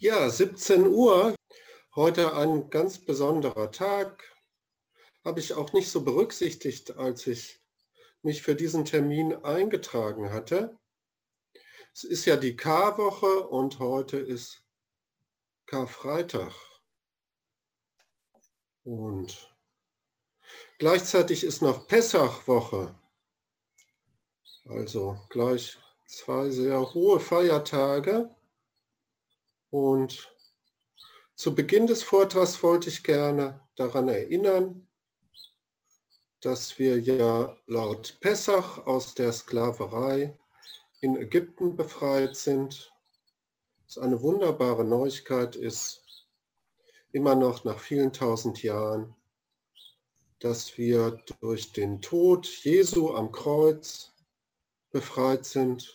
Ja, 17 Uhr. Heute ein ganz besonderer Tag. Habe ich auch nicht so berücksichtigt, als ich mich für diesen Termin eingetragen hatte. Es ist ja die K-Woche und heute ist Karfreitag. Und gleichzeitig ist noch Pessachwoche. Also gleich zwei sehr hohe Feiertage. Und zu Beginn des Vortrags wollte ich gerne daran erinnern, dass wir ja laut Pessach aus der Sklaverei in Ägypten befreit sind. Es eine wunderbare Neuigkeit ist, immer noch nach vielen tausend Jahren, dass wir durch den Tod Jesu am Kreuz befreit sind,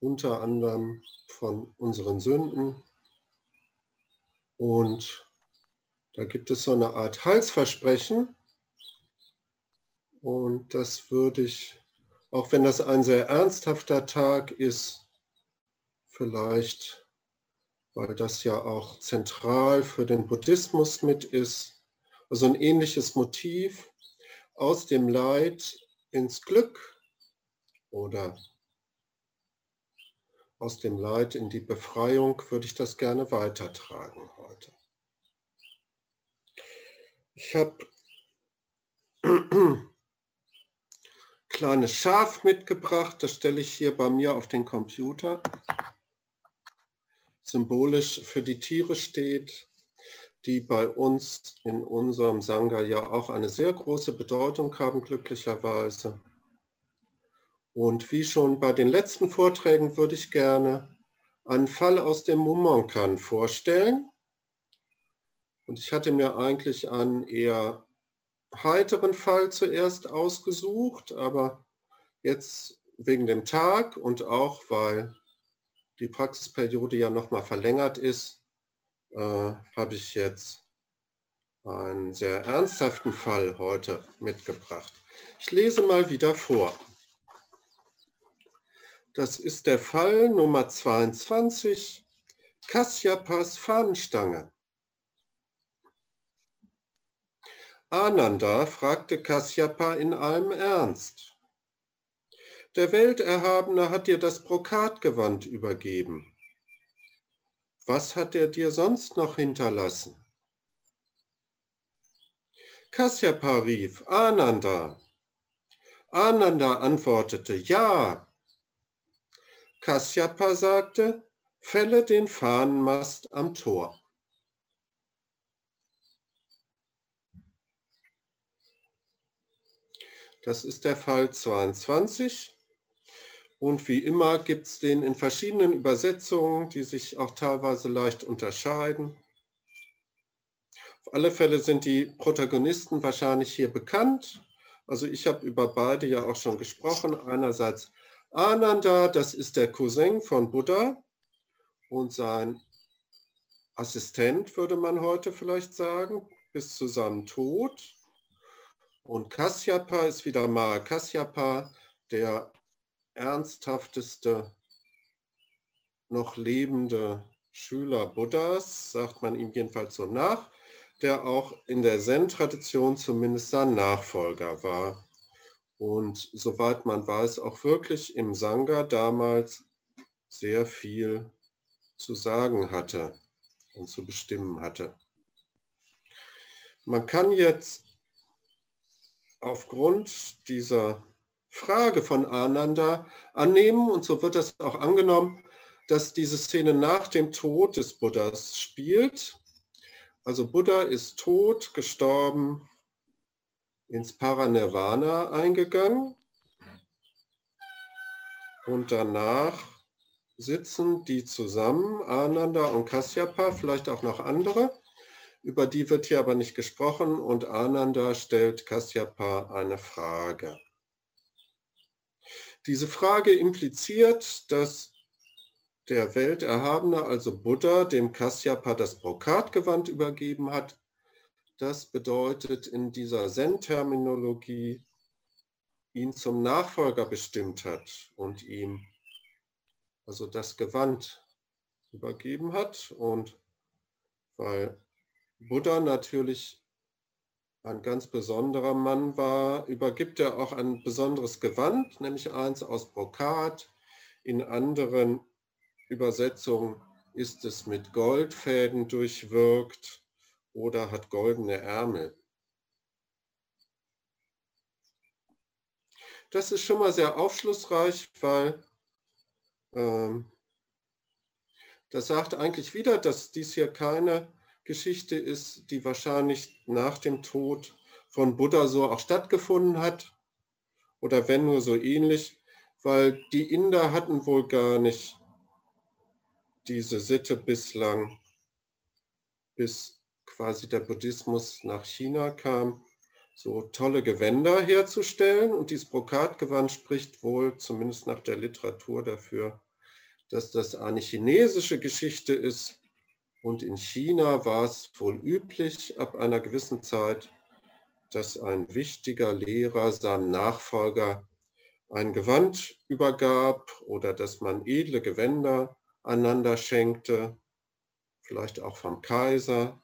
unter anderem von unseren Sünden. Und da gibt es so eine Art Heilsversprechen. Und das würde ich, auch wenn das ein sehr ernsthafter Tag ist, vielleicht, weil das ja auch zentral für den Buddhismus mit ist, also ein ähnliches Motiv, aus dem Leid ins Glück oder aus dem Leid in die Befreiung würde ich das gerne weitertragen heute. Ich habe kleines Schaf mitgebracht, das stelle ich hier bei mir auf den Computer. Symbolisch für die Tiere steht, die bei uns in unserem Sangha ja auch eine sehr große Bedeutung haben, glücklicherweise. Und wie schon bei den letzten Vorträgen würde ich gerne einen Fall aus dem Mumonkan vorstellen. Und ich hatte mir eigentlich einen eher heiteren Fall zuerst ausgesucht, aber jetzt wegen dem Tag und auch weil die Praxisperiode ja nochmal verlängert ist, äh, habe ich jetzt einen sehr ernsthaften Fall heute mitgebracht. Ich lese mal wieder vor. Das ist der Fall Nummer 22, Kassyapas Fahnenstange. Ananda fragte Kasyapa in allem Ernst. Der Welterhabene hat dir das Brokatgewand übergeben. Was hat er dir sonst noch hinterlassen? Kasyapa rief, Ananda. Ananda antwortete, ja, Kasyapa sagte, fälle den Fahnenmast am Tor. Das ist der Fall 22. Und wie immer gibt es den in verschiedenen Übersetzungen, die sich auch teilweise leicht unterscheiden. Auf alle Fälle sind die Protagonisten wahrscheinlich hier bekannt. Also ich habe über beide ja auch schon gesprochen. Einerseits Ananda, das ist der Cousin von Buddha und sein Assistent, würde man heute vielleicht sagen, bis zu seinem Tod. Und Kasyapa ist wieder mal Kasyapa, der ernsthafteste noch lebende Schüler Buddhas, sagt man ihm jedenfalls so nach, der auch in der Zen-Tradition zumindest sein Nachfolger war und soweit man weiß, auch wirklich im Sangha damals sehr viel zu sagen hatte und zu bestimmen hatte. Man kann jetzt aufgrund dieser Frage von Ananda annehmen, und so wird das auch angenommen, dass diese Szene nach dem Tod des Buddhas spielt. Also Buddha ist tot, gestorben, ins Paranirvana eingegangen und danach sitzen die zusammen, Ananda und Kasyapa, vielleicht auch noch andere. Über die wird hier aber nicht gesprochen und Ananda stellt Kasyapa eine Frage. Diese Frage impliziert, dass der Welterhabene, also Buddha, dem Kasyapa das Brokatgewand übergeben hat das bedeutet in dieser Zen-Terminologie, ihn zum Nachfolger bestimmt hat und ihm also das Gewand übergeben hat. Und weil Buddha natürlich ein ganz besonderer Mann war, übergibt er auch ein besonderes Gewand, nämlich eins aus Brokat. In anderen Übersetzungen ist es mit Goldfäden durchwirkt oder hat goldene Ärmel. Das ist schon mal sehr aufschlussreich, weil ähm, das sagt eigentlich wieder, dass dies hier keine Geschichte ist, die wahrscheinlich nach dem Tod von Buddha so auch stattgefunden hat oder wenn nur so ähnlich, weil die Inder hatten wohl gar nicht diese Sitte bislang, bis quasi der Buddhismus nach China kam, so tolle Gewänder herzustellen. Und dieses Brokatgewand spricht wohl, zumindest nach der Literatur, dafür, dass das eine chinesische Geschichte ist. Und in China war es wohl üblich, ab einer gewissen Zeit, dass ein wichtiger Lehrer seinem Nachfolger ein Gewand übergab oder dass man edle Gewänder einander schenkte, vielleicht auch vom Kaiser,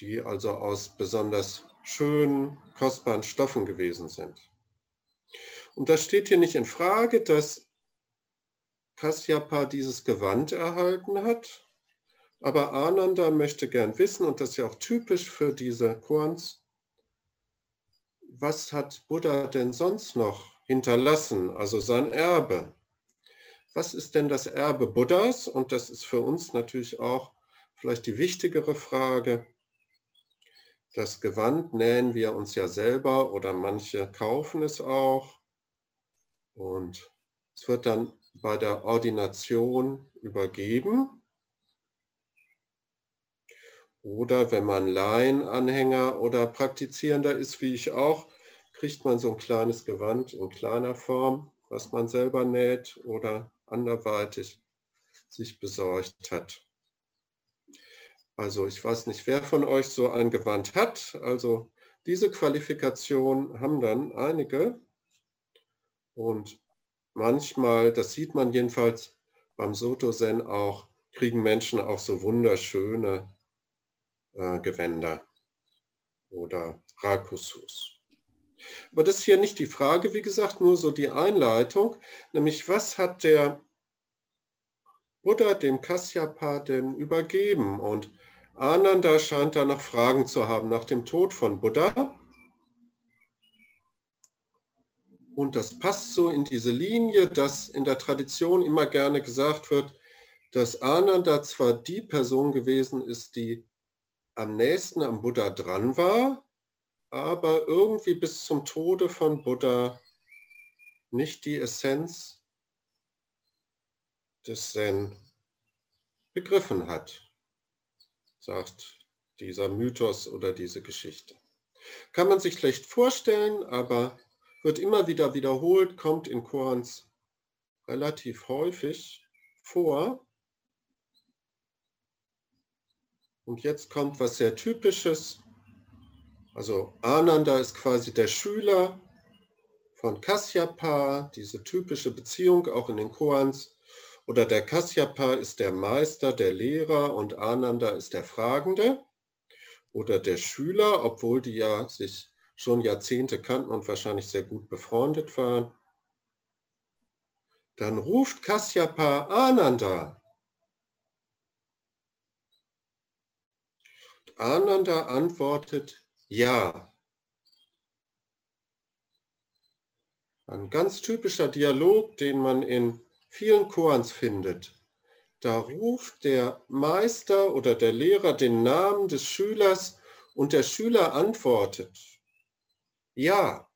die also aus besonders schönen, kostbaren Stoffen gewesen sind. Und das steht hier nicht in Frage, dass Kasyapa dieses Gewand erhalten hat, aber Ananda möchte gern wissen, und das ist ja auch typisch für diese Korns, was hat Buddha denn sonst noch hinterlassen, also sein Erbe? was ist denn das Erbe Buddhas? Und das ist für uns natürlich auch vielleicht die wichtigere Frage. Das Gewand nähen wir uns ja selber oder manche kaufen es auch. Und es wird dann bei der Ordination übergeben. Oder wenn man Laienanhänger oder Praktizierender ist, wie ich auch, kriegt man so ein kleines Gewand in kleiner Form, was man selber näht oder anderweitig sich besorgt hat. Also ich weiß nicht, wer von euch so ein Gewand hat. Also diese Qualifikation haben dann einige. Und manchmal, das sieht man jedenfalls beim Soto-Zen auch, kriegen Menschen auch so wunderschöne äh, Gewänder oder Rakusus. Aber das ist hier nicht die Frage, wie gesagt, nur so die Einleitung, nämlich was hat der Buddha dem Kasyapa denn übergeben? Und Ananda scheint da noch Fragen zu haben nach dem Tod von Buddha. Und das passt so in diese Linie, dass in der Tradition immer gerne gesagt wird, dass Ananda zwar die Person gewesen ist, die am nächsten am Buddha dran war, aber irgendwie bis zum Tode von Buddha nicht die Essenz des Zen begriffen hat, sagt dieser Mythos oder diese Geschichte. Kann man sich schlecht vorstellen, aber wird immer wieder wiederholt, kommt in Korans relativ häufig vor. Und jetzt kommt was sehr Typisches. Also Ananda ist quasi der Schüler von Kasyapa, diese typische Beziehung auch in den Koans. Oder der Kasyapa ist der Meister, der Lehrer und Ananda ist der Fragende. Oder der Schüler, obwohl die ja sich schon Jahrzehnte kannten und wahrscheinlich sehr gut befreundet waren. Dann ruft Kasyapa Ananda. Ananda antwortet, ja. Ein ganz typischer Dialog, den man in vielen Koans findet. Da ruft der Meister oder der Lehrer den Namen des Schülers und der Schüler antwortet, ja.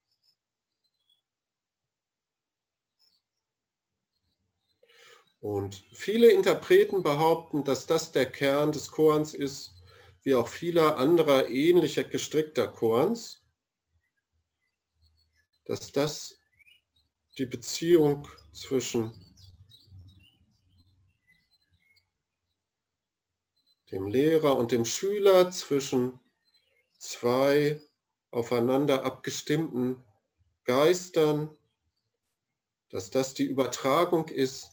Und viele Interpreten behaupten, dass das der Kern des Koans ist, wie auch vieler anderer ähnlicher gestrickter Korns, dass das die Beziehung zwischen dem Lehrer und dem Schüler, zwischen zwei aufeinander abgestimmten Geistern, dass das die Übertragung ist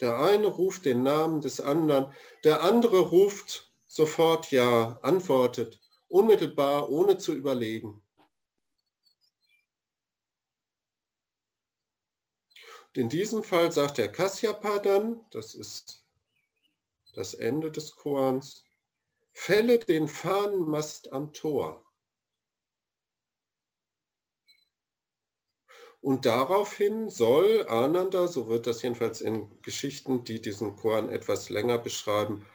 Der eine ruft den Namen des anderen, der andere ruft sofort Ja, antwortet, unmittelbar, ohne zu überlegen. In diesem Fall sagt der Kasyapa dann, das ist das Ende des Korans, fälle den Fahnenmast am Tor. Und daraufhin soll Ananda, so wird das jedenfalls in Geschichten, die diesen Koran etwas länger beschreiben,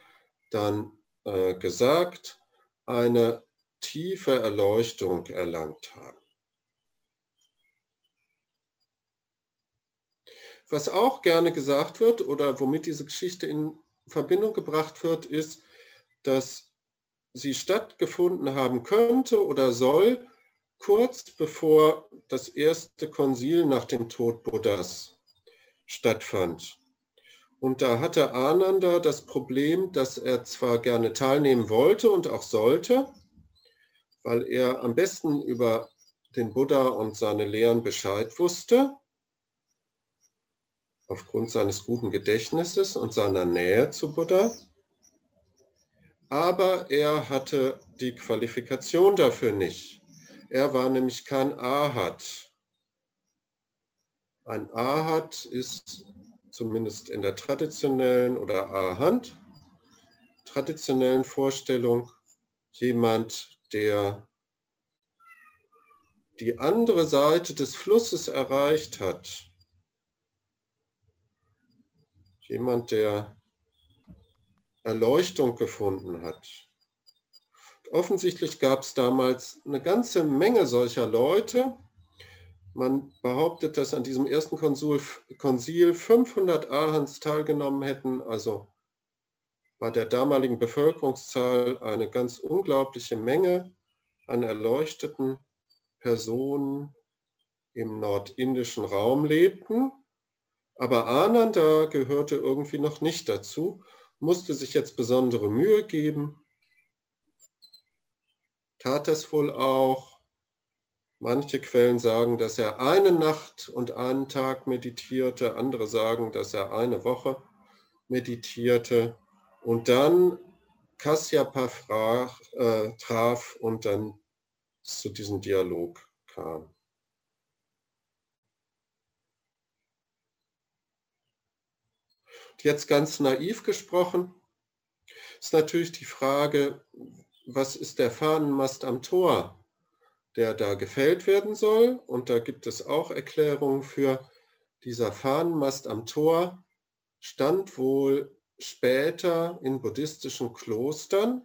dann äh, gesagt, eine tiefe Erleuchtung erlangt haben. Was auch gerne gesagt wird oder womit diese Geschichte in Verbindung gebracht wird, ist, dass sie stattgefunden haben könnte oder soll, kurz bevor das erste Konzil nach dem Tod Buddhas stattfand. Und da hatte Ananda das Problem, dass er zwar gerne teilnehmen wollte und auch sollte, weil er am besten über den Buddha und seine Lehren Bescheid wusste, aufgrund seines guten Gedächtnisses und seiner Nähe zu Buddha, aber er hatte die Qualifikation dafür nicht. Er war nämlich kein Ahat. Ein Ahat ist zumindest in der traditionellen oder Ahand, traditionellen Vorstellung jemand, der die andere Seite des Flusses erreicht hat. Jemand, der Erleuchtung gefunden hat offensichtlich gab es damals eine ganze Menge solcher Leute. Man behauptet, dass an diesem ersten Konsul, Konzil 500 Ahans teilgenommen hätten, also bei der damaligen Bevölkerungszahl eine ganz unglaubliche Menge an erleuchteten Personen im nordindischen Raum lebten. Aber Ananda gehörte irgendwie noch nicht dazu, musste sich jetzt besondere Mühe geben tat es wohl auch. Manche Quellen sagen, dass er eine Nacht und einen Tag meditierte, andere sagen, dass er eine Woche meditierte und dann Kasyapa frag, äh, traf und dann zu diesem Dialog kam. Jetzt ganz naiv gesprochen ist natürlich die Frage, was ist der Fahnenmast am Tor, der da gefällt werden soll. Und da gibt es auch Erklärungen für. Dieser Fahnenmast am Tor stand wohl später in buddhistischen Klostern.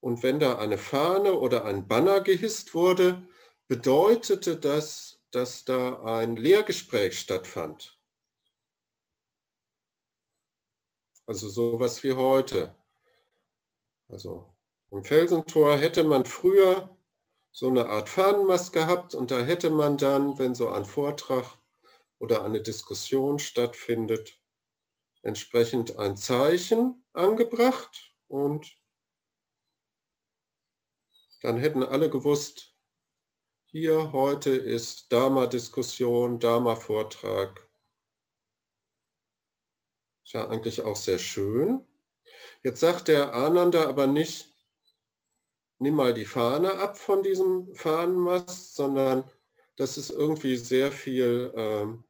Und wenn da eine Fahne oder ein Banner gehisst wurde, bedeutete das, dass da ein Lehrgespräch stattfand. Also sowas wie heute. Also im Felsentor hätte man früher so eine Art Fahnenmast gehabt und da hätte man dann, wenn so ein Vortrag oder eine Diskussion stattfindet, entsprechend ein Zeichen angebracht und dann hätten alle gewusst, hier heute ist Dharma-Diskussion, Dharma-Vortrag. Ist ja eigentlich auch sehr schön. Jetzt sagt der Ananda aber nicht, nimm mal die Fahne ab von diesem Fahnenmast, sondern das ist irgendwie sehr viel ähm,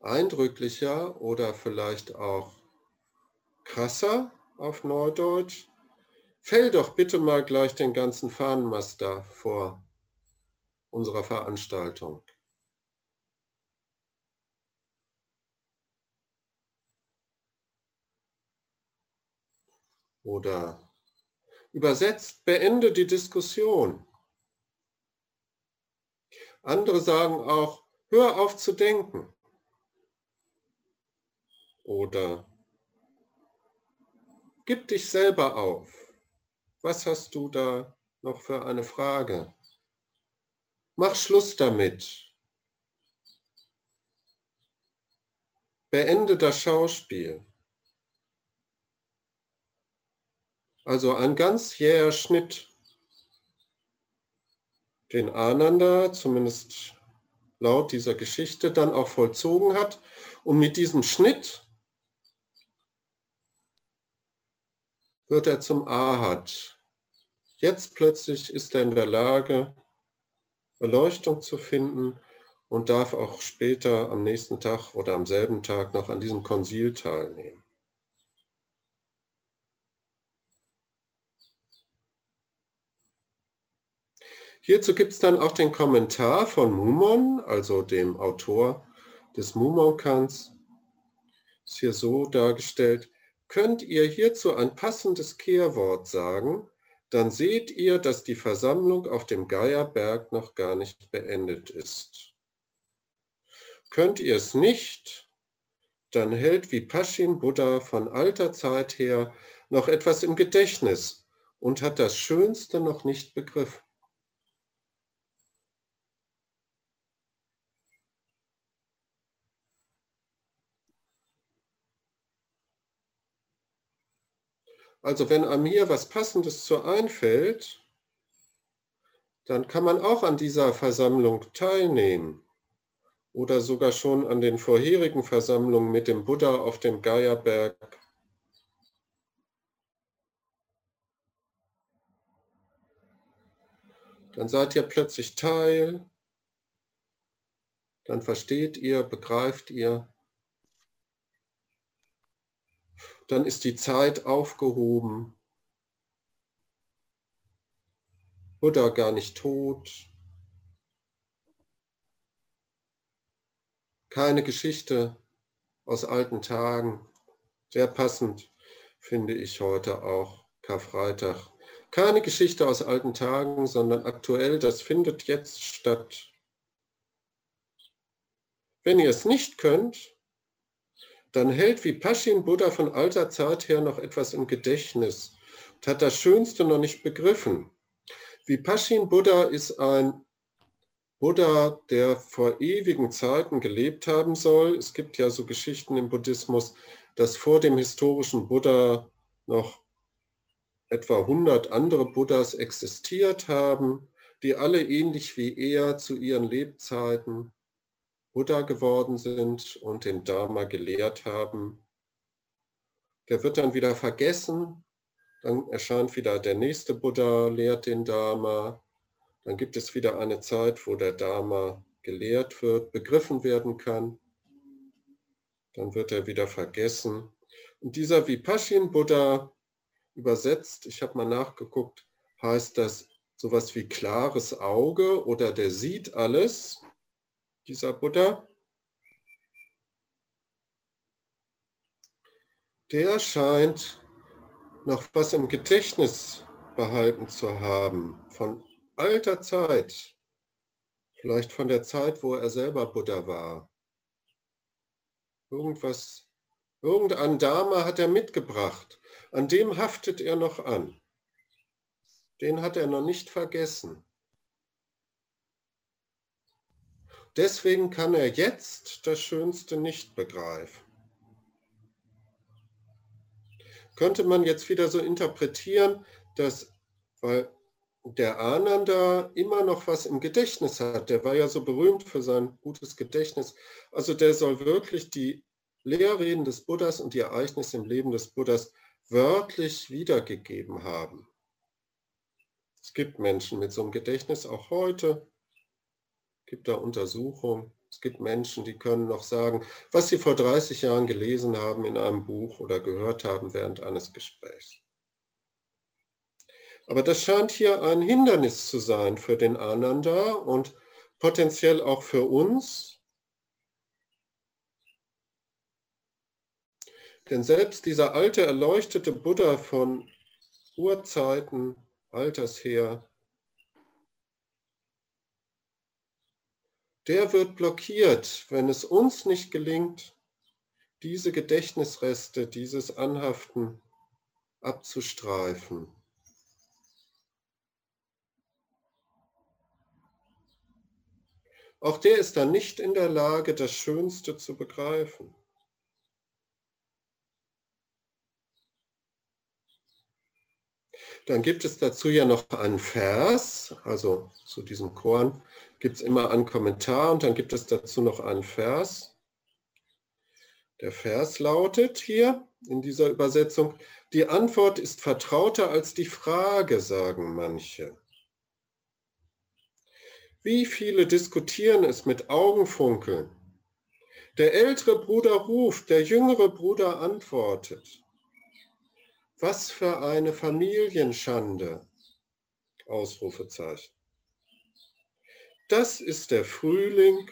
eindrücklicher oder vielleicht auch krasser auf Neudeutsch. Fäll doch bitte mal gleich den ganzen Fahnenmast da vor unserer Veranstaltung. Oder übersetzt, beende die Diskussion. Andere sagen auch, hör auf zu denken. Oder gib dich selber auf. Was hast du da noch für eine Frage? Mach Schluss damit. Beende das Schauspiel. Also ein ganz jäher Schnitt, den Ananda, zumindest laut dieser Geschichte dann auch vollzogen hat. Und mit diesem Schnitt wird er zum Ahad. Jetzt plötzlich ist er in der Lage, Erleuchtung zu finden und darf auch später am nächsten Tag oder am selben Tag noch an diesem Konzil teilnehmen. Hierzu gibt es dann auch den Kommentar von Mumon, also dem Autor des Mumonkans. Ist hier so dargestellt. Könnt ihr hierzu ein passendes Kehrwort sagen, dann seht ihr, dass die Versammlung auf dem Geierberg noch gar nicht beendet ist. Könnt ihr es nicht, dann hält Vipashin Buddha von alter Zeit her noch etwas im Gedächtnis und hat das Schönste noch nicht begriffen. Also wenn einem hier was Passendes zu einfällt, dann kann man auch an dieser Versammlung teilnehmen. Oder sogar schon an den vorherigen Versammlungen mit dem Buddha auf dem Gaia-Berg. Dann seid ihr plötzlich Teil, dann versteht ihr, begreift ihr, dann ist die Zeit aufgehoben. Buddha gar nicht tot. Keine Geschichte aus alten Tagen. Sehr passend finde ich heute auch Karfreitag. Keine Geschichte aus alten Tagen, sondern aktuell, das findet jetzt statt. Wenn ihr es nicht könnt, dann hält Vipashin Buddha von alter Zeit her noch etwas im Gedächtnis und hat das Schönste noch nicht begriffen. Vipashin Buddha ist ein Buddha, der vor ewigen Zeiten gelebt haben soll. Es gibt ja so Geschichten im Buddhismus, dass vor dem historischen Buddha noch etwa 100 andere Buddhas existiert haben, die alle ähnlich wie er zu ihren Lebzeiten Buddha geworden sind und den Dharma gelehrt haben. Der wird dann wieder vergessen, dann erscheint wieder der nächste Buddha, lehrt den Dharma, dann gibt es wieder eine Zeit, wo der Dharma gelehrt wird, begriffen werden kann, dann wird er wieder vergessen. Und dieser Vipashin Buddha übersetzt, ich habe mal nachgeguckt, heißt das sowas wie klares Auge oder der sieht alles dieser Buddha, der scheint noch was im Gedächtnis behalten zu haben von alter Zeit, vielleicht von der Zeit, wo er selber Buddha war. Irgendwas, irgendein Dharma hat er mitgebracht, an dem haftet er noch an. Den hat er noch nicht vergessen. Deswegen kann er jetzt das Schönste nicht begreifen. Könnte man jetzt wieder so interpretieren, dass, weil der Ananda immer noch was im Gedächtnis hat, der war ja so berühmt für sein gutes Gedächtnis, also der soll wirklich die Lehrreden des Buddhas und die Ereignisse im Leben des Buddhas wörtlich wiedergegeben haben. Es gibt Menschen mit so einem Gedächtnis auch heute, gibt da Untersuchungen. Es gibt Menschen, die können noch sagen, was sie vor 30 Jahren gelesen haben in einem Buch oder gehört haben während eines Gesprächs. Aber das scheint hier ein Hindernis zu sein für den Ananda und potenziell auch für uns. Denn selbst dieser alte erleuchtete Buddha von Urzeiten, alters her, der wird blockiert, wenn es uns nicht gelingt, diese Gedächtnisreste, dieses Anhaften abzustreifen. Auch der ist dann nicht in der Lage, das Schönste zu begreifen. Dann gibt es dazu ja noch einen Vers, also zu diesem Korn, gibt es immer einen Kommentar und dann gibt es dazu noch einen Vers. Der Vers lautet hier in dieser Übersetzung, die Antwort ist vertrauter als die Frage, sagen manche. Wie viele diskutieren es mit Augenfunkeln? Der ältere Bruder ruft, der jüngere Bruder antwortet. Was für eine Familienschande! Ausrufezeichen. Das ist der Frühling,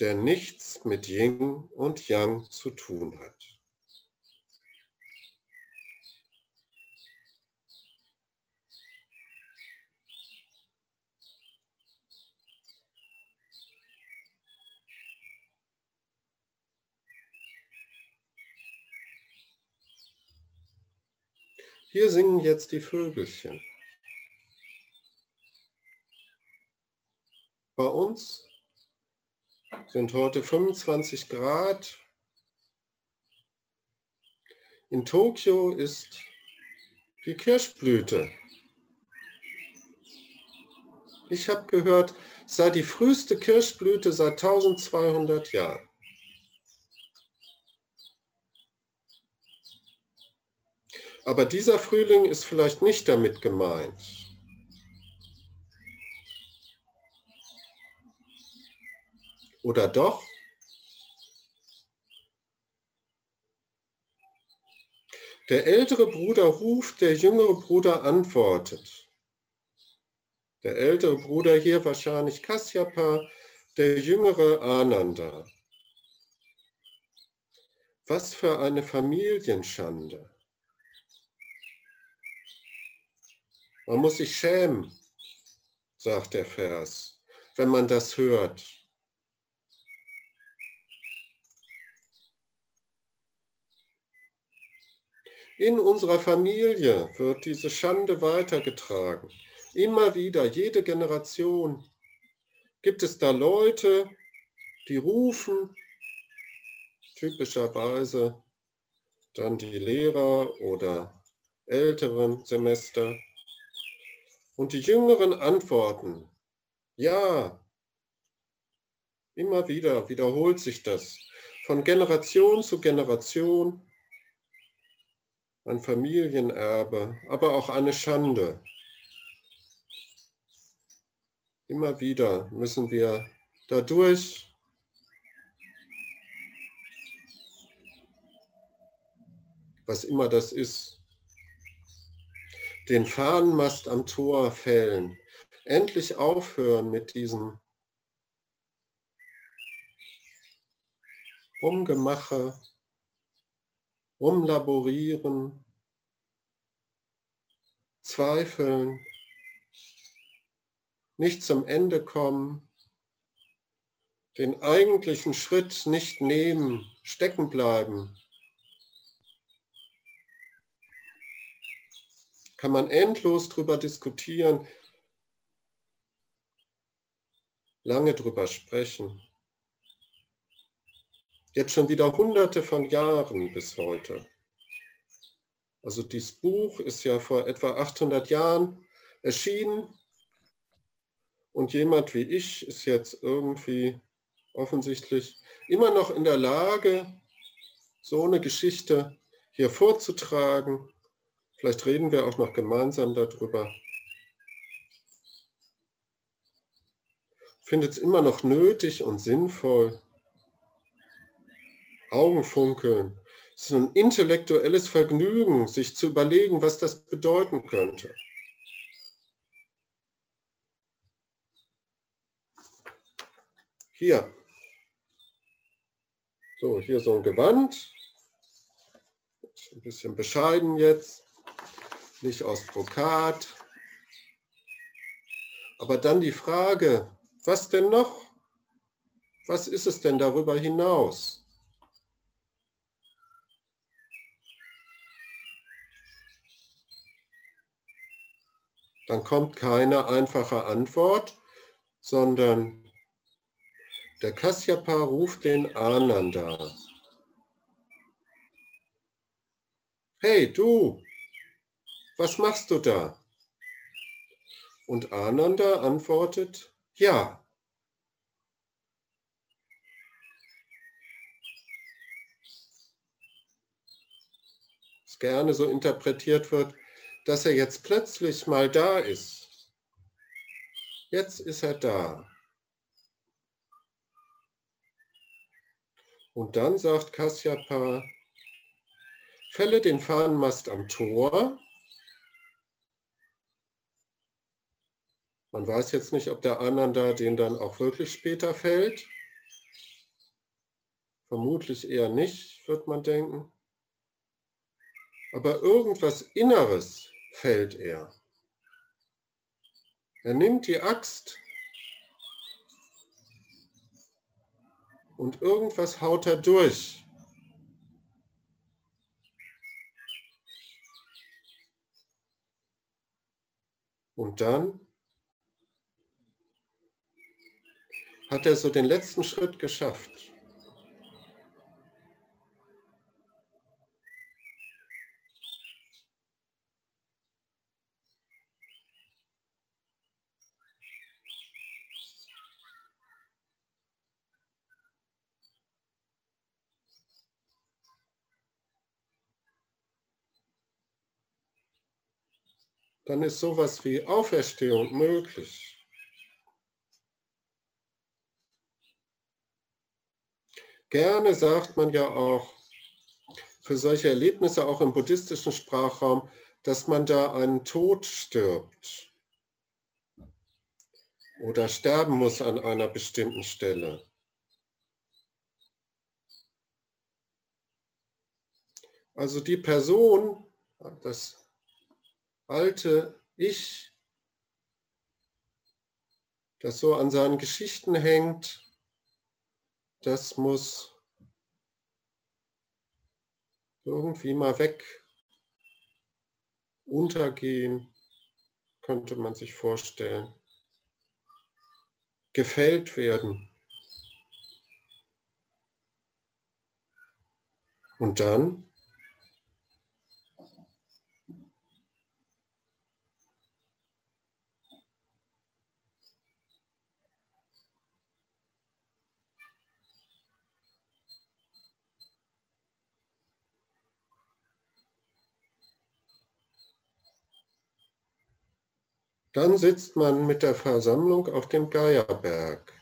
der nichts mit Yin und Yang zu tun hat. Hier singen jetzt die Vögelchen. Bei uns sind heute 25 Grad. In Tokio ist die Kirschblüte. Ich habe gehört, es sei die früheste Kirschblüte seit 1200 Jahren. Aber dieser Frühling ist vielleicht nicht damit gemeint. Oder doch? Der ältere Bruder ruft, der jüngere Bruder antwortet. Der ältere Bruder hier wahrscheinlich Kasyapa, der jüngere Ananda. Was für eine Familienschande. Man muss sich schämen, sagt der Vers, wenn man das hört. In unserer Familie wird diese Schande weitergetragen. Immer wieder, jede Generation gibt es da Leute, die rufen, typischerweise dann die Lehrer oder älteren Semester, und die Jüngeren antworten, ja, immer wieder wiederholt sich das von Generation zu Generation, ein Familienerbe, aber auch eine Schande. Immer wieder müssen wir dadurch was immer das ist, den Fahnenmast am Tor fällen. Endlich aufhören mit diesem Rumgemache, Rumlaborieren, Zweifeln, nicht zum Ende kommen, den eigentlichen Schritt nicht nehmen, stecken bleiben, kann man endlos drüber diskutieren, lange drüber sprechen. Jetzt schon wieder hunderte von Jahren bis heute. Also dieses Buch ist ja vor etwa 800 Jahren erschienen und jemand wie ich ist jetzt irgendwie offensichtlich immer noch in der Lage, so eine Geschichte hier vorzutragen Vielleicht reden wir auch noch gemeinsam darüber. Findet es immer noch nötig und sinnvoll, Augenfunkeln. Es ist ein intellektuelles Vergnügen, sich zu überlegen, was das bedeuten könnte. Hier. So, hier so ein Gewand. Ein bisschen bescheiden jetzt nicht aus Brokat. Aber dann die Frage, was denn noch? Was ist es denn darüber hinaus? Dann kommt keine einfache Antwort, sondern der Kasyapa ruft den Ananda. Hey du, was machst du da? Und Ananda antwortet, ja. gerne so interpretiert wird, dass er jetzt plötzlich mal da ist. Jetzt ist er da. Und dann sagt Kasyapa, fälle den Fahnenmast am Tor. Man weiß jetzt nicht, ob der Ananda den dann auch wirklich später fällt. Vermutlich eher nicht, wird man denken. Aber irgendwas Inneres fällt er. Er nimmt die Axt und irgendwas haut er durch. Und dann hat er so den letzten Schritt geschafft. Dann ist sowas wie Auferstehung möglich. Gerne sagt man ja auch für solche Erlebnisse auch im buddhistischen Sprachraum, dass man da einen Tod stirbt oder sterben muss an einer bestimmten Stelle. Also die Person, das alte Ich, das so an seinen Geschichten hängt, das muss irgendwie mal weg, untergehen, könnte man sich vorstellen, gefällt werden. Und dann Dann sitzt man mit der Versammlung auf dem Geierberg.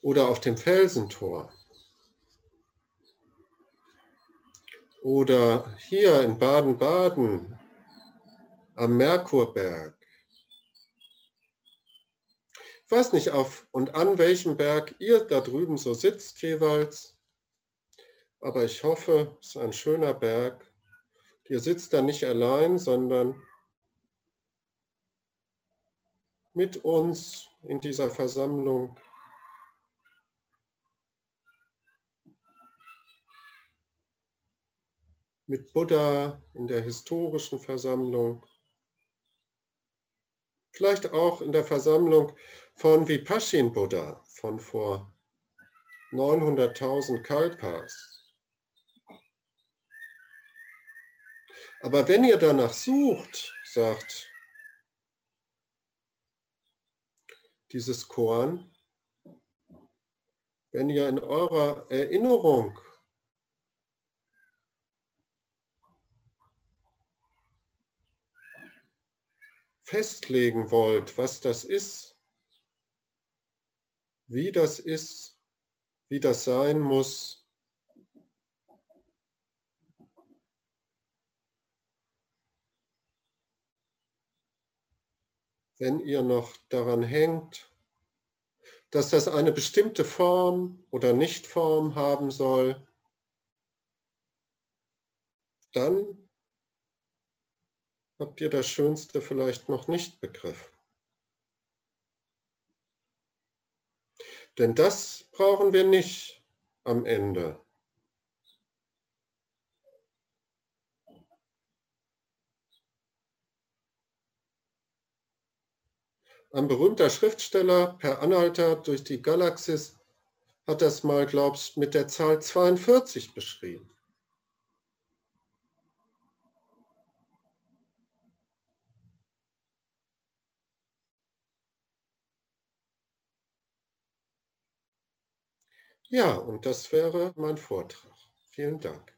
Oder auf dem Felsentor. Oder hier in Baden-Baden am Merkurberg. Ich weiß nicht, auf und an welchem Berg ihr da drüben so sitzt jeweils, aber ich hoffe, es ist ein schöner Berg. Ihr sitzt da nicht allein, sondern mit uns in dieser Versammlung. Mit Buddha in der historischen Versammlung. Vielleicht auch in der Versammlung von Vipashin Buddha von vor 900.000 Kalpas. Aber wenn ihr danach sucht, sagt dieses Korn, wenn ihr in eurer Erinnerung festlegen wollt, was das ist, wie das ist, wie das sein muss. Wenn ihr noch daran hängt, dass das eine bestimmte Form oder Nichtform haben soll, dann habt ihr das Schönste vielleicht noch nicht begriffen. Denn das brauchen wir nicht am Ende. Ein berühmter Schriftsteller per Anhalter durch die Galaxis hat das mal, glaubst mit der Zahl 42 beschrieben. Ja, und das wäre mein Vortrag. Vielen Dank.